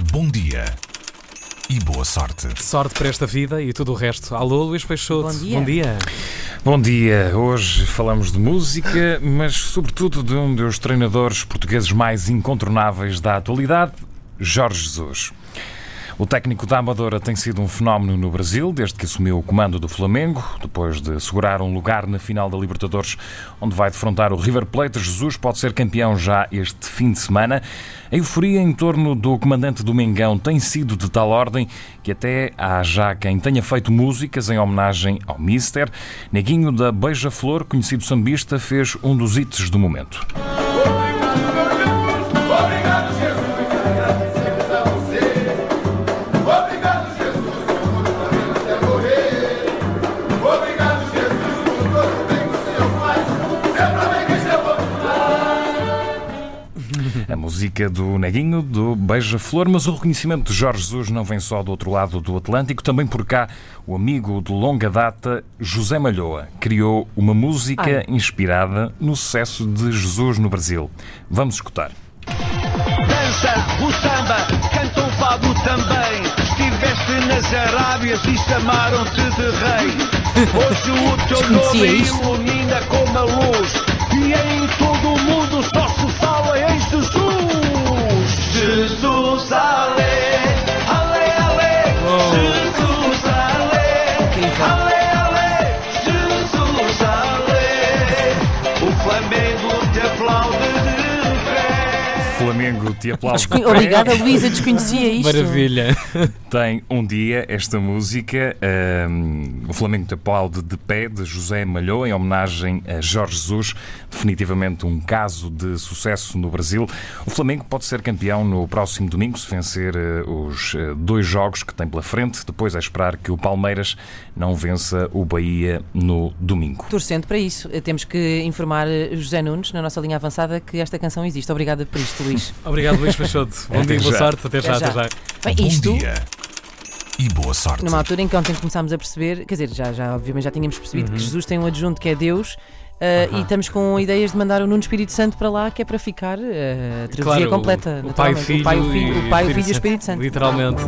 Bom dia e boa sorte. Sorte para esta vida e tudo o resto. Alô, Luís Peixoto. Bom dia. Bom dia. Bom dia, hoje falamos de música, mas sobretudo de um dos treinadores portugueses mais incontornáveis da atualidade, Jorge Jesus. O técnico da Amadora tem sido um fenómeno no Brasil desde que assumiu o comando do Flamengo, depois de assegurar um lugar na final da Libertadores, onde vai defrontar o River Plate. Jesus pode ser campeão já este fim de semana. A euforia em torno do comandante do Mengão tem sido de tal ordem que até há já quem tenha feito músicas em homenagem ao Mister. Neguinho da Beija-Flor, conhecido sambista, fez um dos hits do momento. A música do Neguinho, do Beija-Flor, mas o reconhecimento de Jorge Jesus não vem só do outro lado do Atlântico, também por cá o amigo de longa data, José Malhoa, criou uma música Ai. inspirada no sucesso de Jesus no Brasil. Vamos escutar. Dança o samba, canta um fado também. Estiveste nas Arábias e chamaram-te de rei. Hoje o teu nome ilumina como a luz. E em Flamengo Flamengo te aplaude. Obrigada, Luísa, desconhecia isto. Maravilha. Tem um dia esta música, hum, o Flamengo te aplaude de pé, de José Malhoa, em homenagem a Jorge Jesus. Definitivamente um caso de sucesso no Brasil. O Flamengo pode ser campeão no próximo domingo, se vencer eh, os eh, dois jogos que tem pela frente. Depois é esperar que o Palmeiras não vença o Bahia no domingo. Torcendo para isso, temos que informar eh, José Nunes, na nossa linha avançada, que esta canção existe. Obrigada por isto, Luís. Obrigado, Luís Peixoto. Bom dia, boa sorte. Até já, Até já. Bem, Bom isto, dia e boa sorte. numa altura em que ontem começámos a perceber, quer dizer, já, já obviamente já tínhamos percebido Uhum. que Jesus tem um adjunto que é Deus. eh, E estamos com ideias de mandar o Nuno Espírito Santo para lá, que é para ficar eh, a trilogia Claro, completa. o, o pai, naturalmente. filho, o pai, o filho, e o pai, o filho e o Espírito Santo. Literalmente.